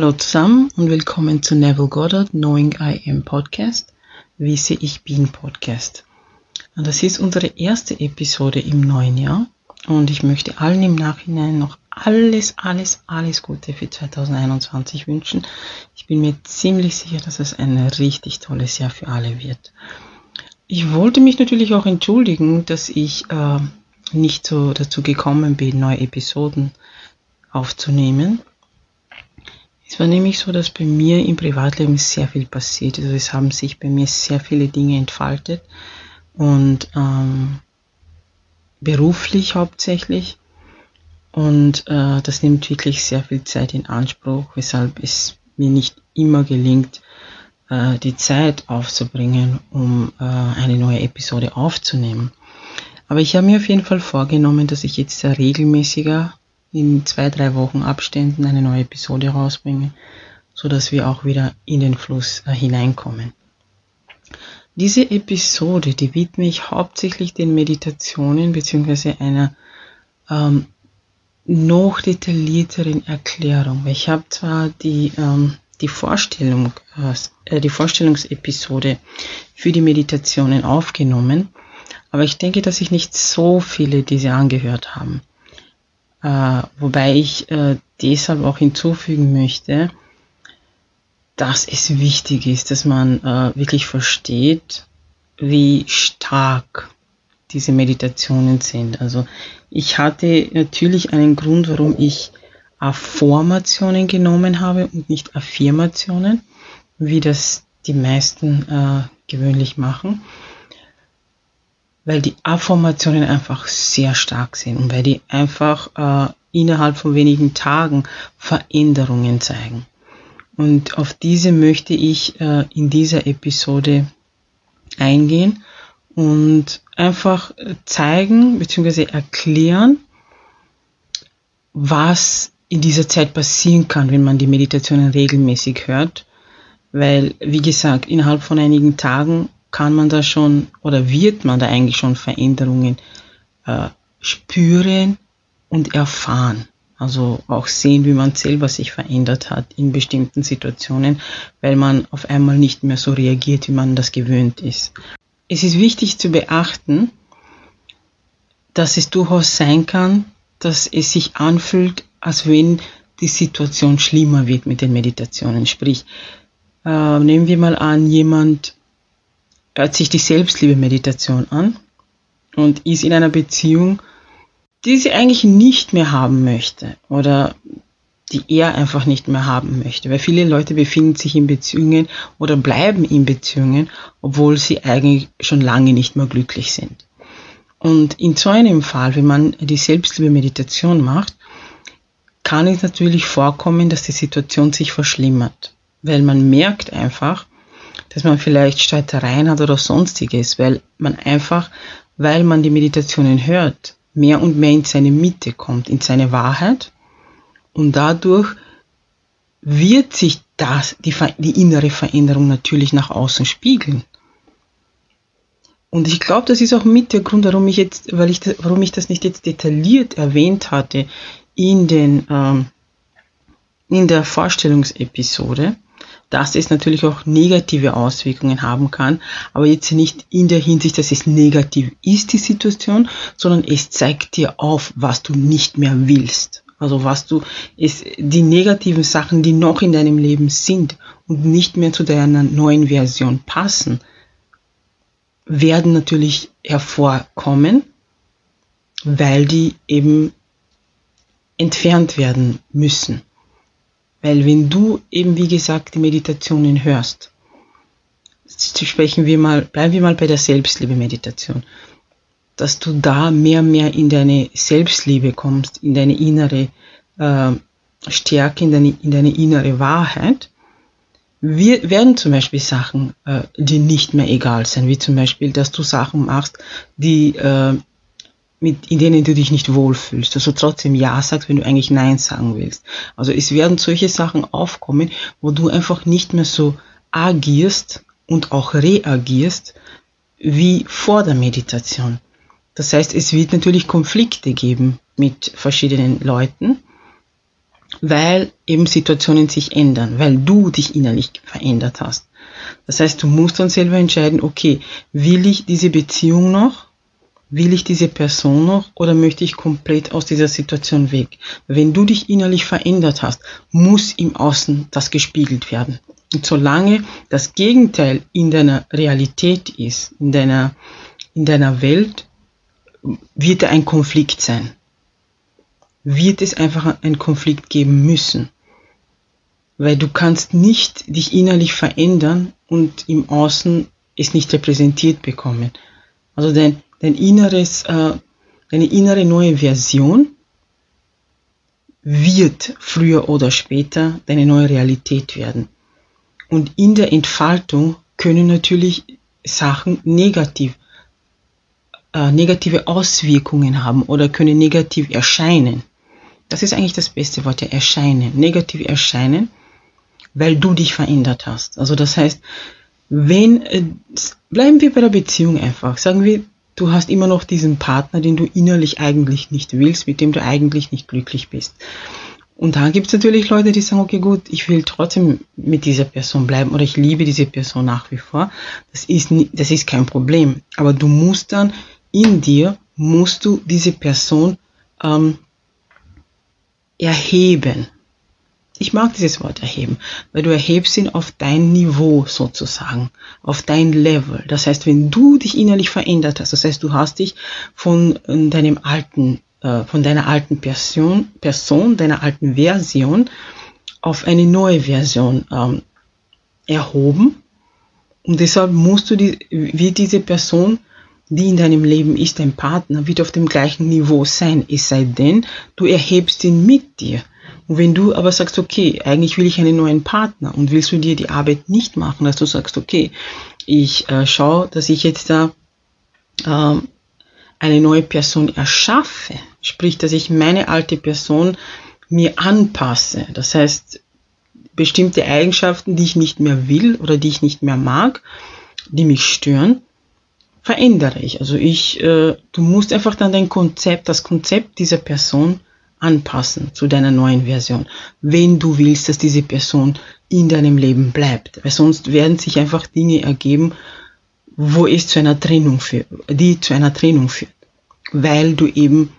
Hallo zusammen und willkommen zu Neville Goddard Knowing I Am Podcast, Wisse ich bin Podcast. Das ist unsere erste Episode im neuen Jahr und ich möchte allen im Nachhinein noch alles, alles, alles Gute für 2021 wünschen. Ich bin mir ziemlich sicher, dass es ein richtig tolles Jahr für alle wird. Ich wollte mich natürlich auch entschuldigen, dass ich äh, nicht so dazu gekommen bin, neue Episoden aufzunehmen. Es war nämlich so, dass bei mir im Privatleben sehr viel passiert ist. Also es haben sich bei mir sehr viele Dinge entfaltet und ähm, beruflich hauptsächlich. Und äh, das nimmt wirklich sehr viel Zeit in Anspruch, weshalb es mir nicht immer gelingt, äh, die Zeit aufzubringen, um äh, eine neue Episode aufzunehmen. Aber ich habe mir auf jeden Fall vorgenommen, dass ich jetzt regelmäßiger in zwei, drei Wochen Abständen eine neue Episode rausbringe, so dass wir auch wieder in den Fluss äh, hineinkommen. Diese Episode, die widme ich hauptsächlich den Meditationen bzw. einer ähm, noch detaillierteren Erklärung. Ich habe zwar die, ähm, die Vorstellung, äh, die Vorstellungsepisode für die Meditationen aufgenommen, aber ich denke, dass sich nicht so viele diese angehört haben. Äh, wobei ich äh, deshalb auch hinzufügen möchte, dass es wichtig ist, dass man äh, wirklich versteht, wie stark diese Meditationen sind. Also ich hatte natürlich einen Grund, warum ich Affirmationen genommen habe und nicht Affirmationen, wie das die meisten äh, gewöhnlich machen weil die Affirmationen einfach sehr stark sind und weil die einfach äh, innerhalb von wenigen Tagen Veränderungen zeigen. Und auf diese möchte ich äh, in dieser Episode eingehen und einfach zeigen bzw. erklären, was in dieser Zeit passieren kann, wenn man die Meditationen regelmäßig hört. Weil, wie gesagt, innerhalb von einigen Tagen kann man da schon oder wird man da eigentlich schon Veränderungen äh, spüren und erfahren. Also auch sehen, wie man selber sich verändert hat in bestimmten Situationen, weil man auf einmal nicht mehr so reagiert, wie man das gewöhnt ist. Es ist wichtig zu beachten, dass es durchaus sein kann, dass es sich anfühlt, als wenn die Situation schlimmer wird mit den Meditationen. Sprich, äh, nehmen wir mal an, jemand hört sich die Selbstliebe-Meditation an und ist in einer Beziehung, die sie eigentlich nicht mehr haben möchte oder die er einfach nicht mehr haben möchte. Weil viele Leute befinden sich in Beziehungen oder bleiben in Beziehungen, obwohl sie eigentlich schon lange nicht mehr glücklich sind. Und in so einem Fall, wenn man die Selbstliebe-Meditation macht, kann es natürlich vorkommen, dass die Situation sich verschlimmert. Weil man merkt einfach, dass man vielleicht Streitereien hat oder sonstiges, weil man einfach, weil man die Meditationen hört, mehr und mehr in seine Mitte kommt, in seine Wahrheit. Und dadurch wird sich das, die, die innere Veränderung natürlich nach außen spiegeln. Und ich glaube, das ist auch mit der Grund, warum ich jetzt, weil ich, warum ich das nicht jetzt detailliert erwähnt hatte in den, ähm, in der Vorstellungsepisode, dass es natürlich auch negative Auswirkungen haben kann, aber jetzt nicht in der Hinsicht, dass es negativ ist, die Situation, sondern es zeigt dir auf, was du nicht mehr willst. Also was du, ist die negativen Sachen, die noch in deinem Leben sind und nicht mehr zu deiner neuen Version passen, werden natürlich hervorkommen, weil die eben entfernt werden müssen. Weil wenn du eben, wie gesagt, die Meditationen hörst, sprechen wir mal, bleiben wir mal bei der Selbstliebe-Meditation, dass du da mehr und mehr in deine Selbstliebe kommst, in deine innere äh, Stärke, in deine, in deine innere Wahrheit, wir, werden zum Beispiel Sachen, äh, die nicht mehr egal sein, wie zum Beispiel, dass du Sachen machst, die äh, mit, in denen du dich nicht wohlfühlst, also trotzdem Ja sagst, wenn du eigentlich Nein sagen willst. Also es werden solche Sachen aufkommen, wo du einfach nicht mehr so agierst und auch reagierst wie vor der Meditation. Das heißt, es wird natürlich Konflikte geben mit verschiedenen Leuten weil eben Situationen sich ändern, weil du dich innerlich verändert hast. Das heißt, du musst dann selber entscheiden, okay, will ich diese Beziehung noch? Will ich diese Person noch oder möchte ich komplett aus dieser Situation weg? Wenn du dich innerlich verändert hast, muss im Außen das gespiegelt werden. Und solange das Gegenteil in deiner Realität ist, in deiner, in deiner Welt, wird da ein Konflikt sein. Wird es einfach einen Konflikt geben müssen. Weil du kannst nicht dich innerlich verändern und im Außen es nicht repräsentiert bekommen. Also dein, dein inneres, äh, deine innere neue Version wird früher oder später deine neue Realität werden. Und in der Entfaltung können natürlich Sachen negativ, äh, negative Auswirkungen haben oder können negativ erscheinen. Das ist eigentlich das beste Wort, ja, erscheinen, negativ erscheinen, weil du dich verändert hast. Also das heißt, wenn, äh, bleiben wir bei der Beziehung einfach, sagen wir, du hast immer noch diesen Partner, den du innerlich eigentlich nicht willst, mit dem du eigentlich nicht glücklich bist. Und da gibt es natürlich Leute, die sagen, okay, gut, ich will trotzdem mit dieser Person bleiben oder ich liebe diese Person nach wie vor. Das ist, das ist kein Problem. Aber du musst dann in dir, musst du diese Person ähm, erheben. Ich mag dieses Wort erheben, weil du erhebst ihn auf dein Niveau sozusagen, auf dein Level. Das heißt, wenn du dich innerlich verändert hast, das heißt, du hast dich von äh, deinem alten äh, von deiner alten Person, Person, deiner alten Version auf eine neue Version ähm, erhoben. Und deshalb musst du die, wie diese Person, die in deinem Leben ist, dein Partner, wird auf dem gleichen Niveau sein. Es sei denn, du erhebst ihn mit dir. Und wenn du aber sagst, okay, eigentlich will ich einen neuen Partner und willst du dir die Arbeit nicht machen, dass du sagst, okay, ich äh, schaue, dass ich jetzt da äh, eine neue Person erschaffe, sprich, dass ich meine alte Person mir anpasse. Das heißt, bestimmte Eigenschaften, die ich nicht mehr will oder die ich nicht mehr mag, die mich stören, verändere ich. Also ich, äh, du musst einfach dann dein Konzept, das Konzept dieser Person anpassen zu deiner neuen Version, wenn du willst, dass diese Person in deinem Leben bleibt. Weil sonst werden sich einfach Dinge ergeben, wo es zu einer Trennung führt, die zu einer Trennung führt, weil du eben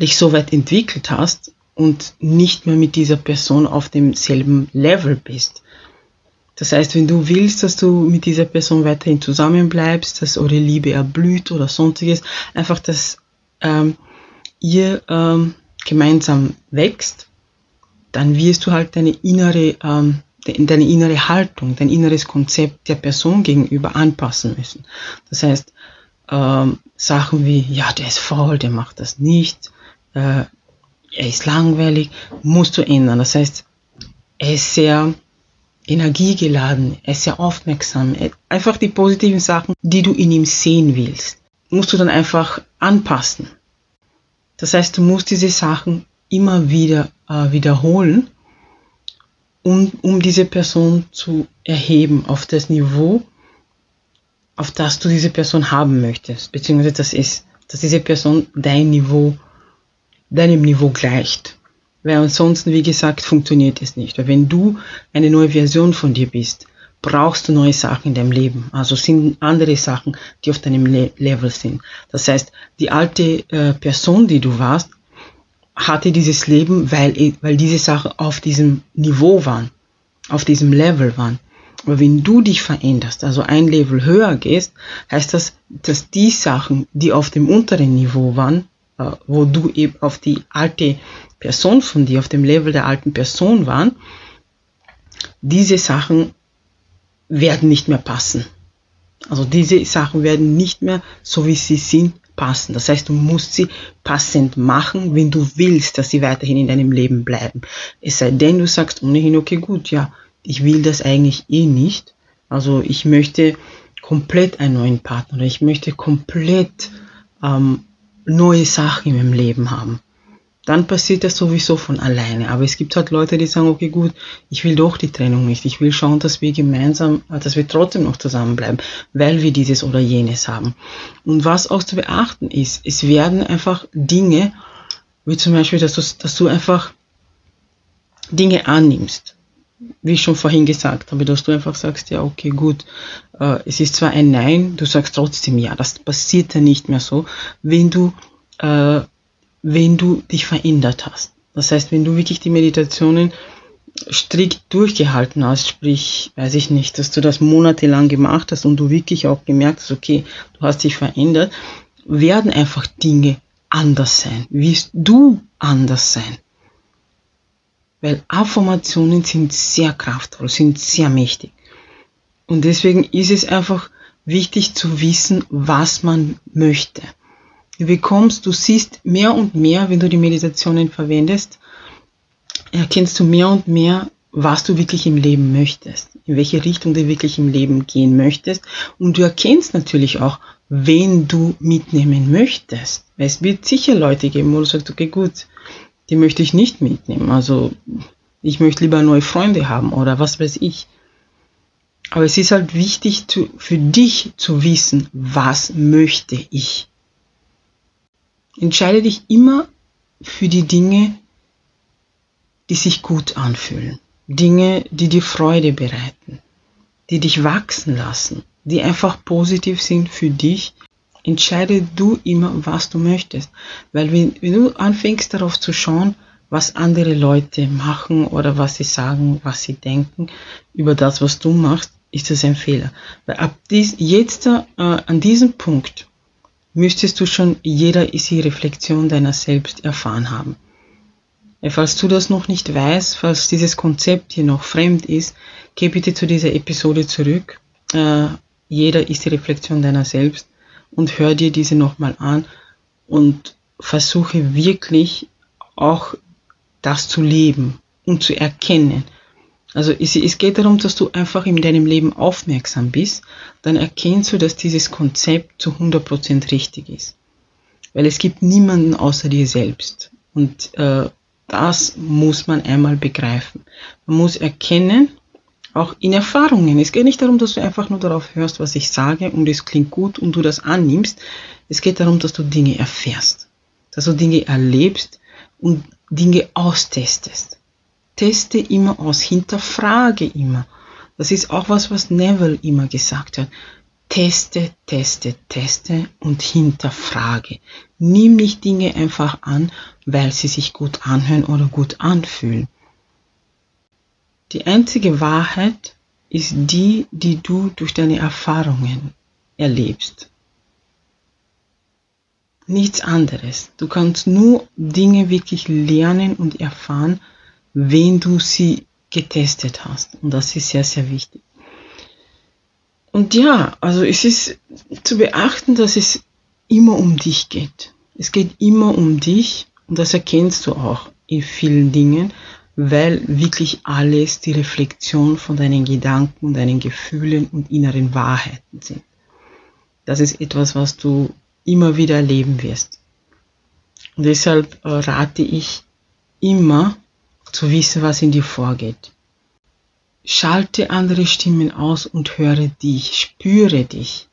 dich so weit entwickelt hast und nicht mehr mit dieser Person auf demselben Level bist. Das heißt, wenn du willst, dass du mit dieser Person weiterhin zusammenbleibst, dass eure Liebe erblüht oder sonstiges, einfach, dass ähm, ihr ähm, gemeinsam wächst, dann wirst du halt deine innere ähm, deine innere Haltung, dein inneres Konzept der Person gegenüber anpassen müssen. Das heißt, ähm, Sachen wie, ja, der ist faul, der macht das nicht, äh, er ist langweilig, musst du ändern. Das heißt, er ist sehr energiegeladen, er ist sehr aufmerksam. Einfach die positiven Sachen, die du in ihm sehen willst, musst du dann einfach anpassen. Das heißt, du musst diese Sachen immer wieder äh, wiederholen um, um diese Person zu erheben auf das Niveau, auf das du diese Person haben möchtest, beziehungsweise das ist, dass diese Person dein Niveau, deinem Niveau gleicht. Weil ansonsten, wie gesagt, funktioniert es nicht. Weil wenn du eine neue Version von dir bist, brauchst du neue Sachen in deinem Leben. Also sind andere Sachen, die auf deinem Le Level sind. Das heißt, die alte äh, Person, die du warst, hatte dieses Leben, weil, weil diese Sachen auf diesem Niveau waren, auf diesem Level waren. Aber wenn du dich veränderst, also ein Level höher gehst, heißt das, dass die Sachen, die auf dem unteren Niveau waren, äh, wo du eben auf die alte Person von dir, auf dem Level der alten Person waren, diese Sachen werden nicht mehr passen. Also diese Sachen werden nicht mehr so wie sie sind passen. Das heißt, du musst sie passend machen, wenn du willst, dass sie weiterhin in deinem Leben bleiben. Es sei denn, du sagst ohnehin, okay, gut, ja, ich will das eigentlich eh nicht. Also ich möchte komplett einen neuen Partner oder ich möchte komplett ähm, neue Sachen in meinem Leben haben dann passiert das sowieso von alleine. Aber es gibt halt Leute, die sagen, okay, gut, ich will doch die Trennung nicht. Ich will schauen, dass wir gemeinsam, dass wir trotzdem noch zusammenbleiben, weil wir dieses oder jenes haben. Und was auch zu beachten ist, es werden einfach Dinge, wie zum Beispiel, dass du, dass du einfach Dinge annimmst, wie ich schon vorhin gesagt habe, dass du einfach sagst, ja, okay, gut, äh, es ist zwar ein Nein, du sagst trotzdem ja, das passiert ja nicht mehr so, wenn du, äh, wenn du dich verändert hast. Das heißt, wenn du wirklich die Meditationen strikt durchgehalten hast, sprich, weiß ich nicht, dass du das monatelang gemacht hast und du wirklich auch gemerkt hast, okay, du hast dich verändert, werden einfach Dinge anders sein, wirst du anders sein. Weil Affirmationen sind sehr kraftvoll, sind sehr mächtig. Und deswegen ist es einfach wichtig zu wissen, was man möchte. Du bekommst, du siehst mehr und mehr, wenn du die Meditationen verwendest, erkennst du mehr und mehr, was du wirklich im Leben möchtest, in welche Richtung du wirklich im Leben gehen möchtest. Und du erkennst natürlich auch, wen du mitnehmen möchtest. Es wird sicher Leute geben, wo du sagst, okay, gut, die möchte ich nicht mitnehmen. Also ich möchte lieber neue Freunde haben oder was weiß ich. Aber es ist halt wichtig zu, für dich zu wissen, was möchte ich. Entscheide dich immer für die Dinge, die sich gut anfühlen. Dinge, die dir Freude bereiten, die dich wachsen lassen, die einfach positiv sind für dich. Entscheide du immer, was du möchtest. Weil wenn, wenn du anfängst darauf zu schauen, was andere Leute machen oder was sie sagen, was sie denken über das, was du machst, ist das ein Fehler. Weil ab dies, jetzt äh, an diesem Punkt müsstest du schon jeder ist die Reflexion deiner selbst erfahren haben. Falls du das noch nicht weißt, falls dieses Konzept hier noch fremd ist, geh bitte zu dieser Episode zurück. Äh, jeder ist die Reflexion deiner selbst und hör dir diese nochmal an und versuche wirklich auch das zu leben und zu erkennen. Also es, es geht darum, dass du einfach in deinem Leben aufmerksam bist, dann erkennst du, dass dieses Konzept zu 100% richtig ist. Weil es gibt niemanden außer dir selbst. Und äh, das muss man einmal begreifen. Man muss erkennen, auch in Erfahrungen. Es geht nicht darum, dass du einfach nur darauf hörst, was ich sage und es klingt gut und du das annimmst. Es geht darum, dass du Dinge erfährst, dass du Dinge erlebst und Dinge austestest. Teste immer aus, hinterfrage immer. Das ist auch was, was Neville immer gesagt hat. Teste, teste, teste und hinterfrage. Nimm nicht Dinge einfach an, weil sie sich gut anhören oder gut anfühlen. Die einzige Wahrheit ist die, die du durch deine Erfahrungen erlebst. Nichts anderes. Du kannst nur Dinge wirklich lernen und erfahren, wenn du sie getestet hast. Und das ist sehr, sehr wichtig. Und ja, also es ist zu beachten, dass es immer um dich geht. Es geht immer um dich und das erkennst du auch in vielen Dingen, weil wirklich alles die Reflexion von deinen Gedanken, deinen Gefühlen und inneren Wahrheiten sind. Das ist etwas, was du immer wieder erleben wirst. Und deshalb äh, rate ich immer zu wissen, was in dir vorgeht. Schalte andere Stimmen aus und höre dich, spüre dich.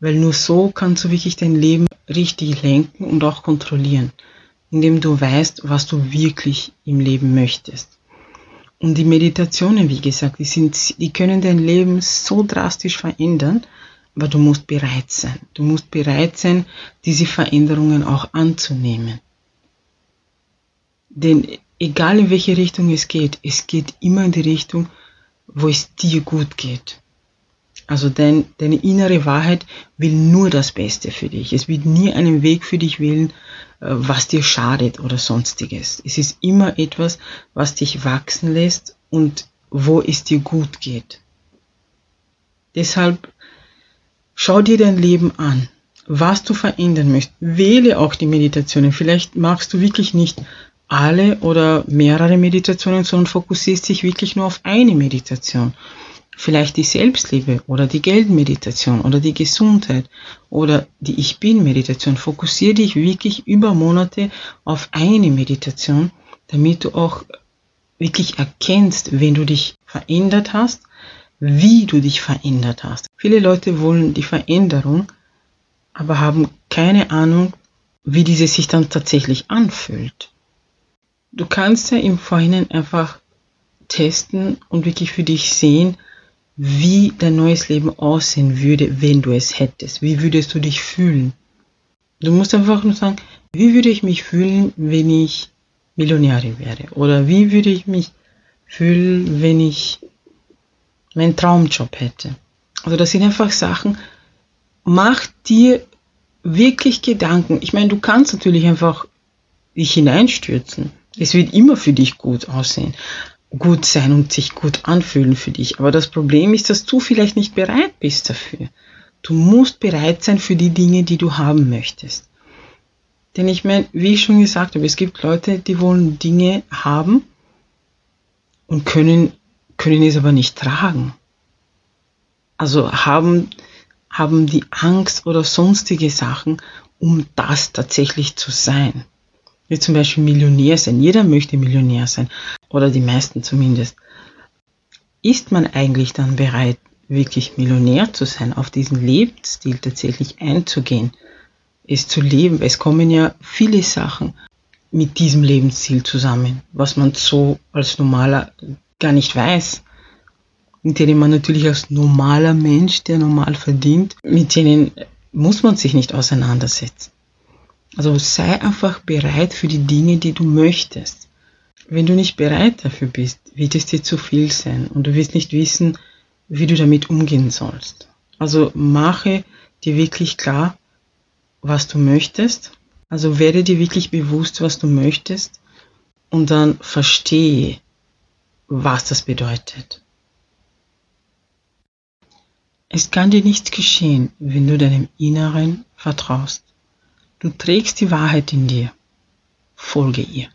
Weil nur so kannst du wirklich dein Leben richtig lenken und auch kontrollieren, indem du weißt, was du wirklich im Leben möchtest. Und die Meditationen, wie gesagt, die, sind, die können dein Leben so drastisch verändern, aber du musst bereit sein. Du musst bereit sein, diese Veränderungen auch anzunehmen. Denn egal in welche Richtung es geht, es geht immer in die Richtung, wo es dir gut geht. Also dein, deine innere Wahrheit will nur das Beste für dich. Es wird nie einen Weg für dich wählen, äh, was dir schadet oder sonstiges. Es ist immer etwas, was dich wachsen lässt und wo es dir gut geht. Deshalb schau dir dein Leben an, was du verändern möchtest. Wähle auch die Meditationen. Vielleicht magst du wirklich nicht alle oder mehrere Meditationen, sondern fokussierst dich wirklich nur auf eine Meditation. Vielleicht die Selbstliebe oder die Geldmeditation oder die Gesundheit oder die Ich Bin-Meditation. Fokussiere dich wirklich über Monate auf eine Meditation, damit du auch wirklich erkennst, wenn du dich verändert hast, wie du dich verändert hast. Viele Leute wollen die Veränderung, aber haben keine Ahnung, wie diese sich dann tatsächlich anfühlt du kannst ja im Vorhinein einfach testen und wirklich für dich sehen, wie dein neues Leben aussehen würde, wenn du es hättest. Wie würdest du dich fühlen? Du musst einfach nur sagen, wie würde ich mich fühlen, wenn ich Millionärin wäre? Oder wie würde ich mich fühlen, wenn ich meinen Traumjob hätte? Also das sind einfach Sachen, mach dir wirklich Gedanken. Ich meine, du kannst natürlich einfach dich hineinstürzen. Es wird immer für dich gut aussehen, gut sein und sich gut anfühlen für dich. Aber das Problem ist, dass du vielleicht nicht bereit bist dafür. Du musst bereit sein für die Dinge, die du haben möchtest. Denn ich meine, wie ich schon gesagt habe, es gibt Leute, die wollen Dinge haben und können, können es aber nicht tragen. Also haben, haben die Angst oder sonstige Sachen, um das tatsächlich zu sein. Wie zum Beispiel Millionär sein. Jeder möchte Millionär sein. Oder die meisten zumindest. Ist man eigentlich dann bereit, wirklich Millionär zu sein, auf diesen Lebensstil tatsächlich einzugehen, es zu leben? Es kommen ja viele Sachen mit diesem Lebensstil zusammen, was man so als normaler gar nicht weiß, mit denen man natürlich als normaler Mensch, der normal verdient, mit denen muss man sich nicht auseinandersetzen. Also sei einfach bereit für die Dinge, die du möchtest. Wenn du nicht bereit dafür bist, wird es dir zu viel sein und du wirst nicht wissen, wie du damit umgehen sollst. Also mache dir wirklich klar, was du möchtest. Also werde dir wirklich bewusst, was du möchtest und dann verstehe, was das bedeutet. Es kann dir nichts geschehen, wenn du deinem Inneren vertraust. Du trägst die Wahrheit in dir. Folge ihr.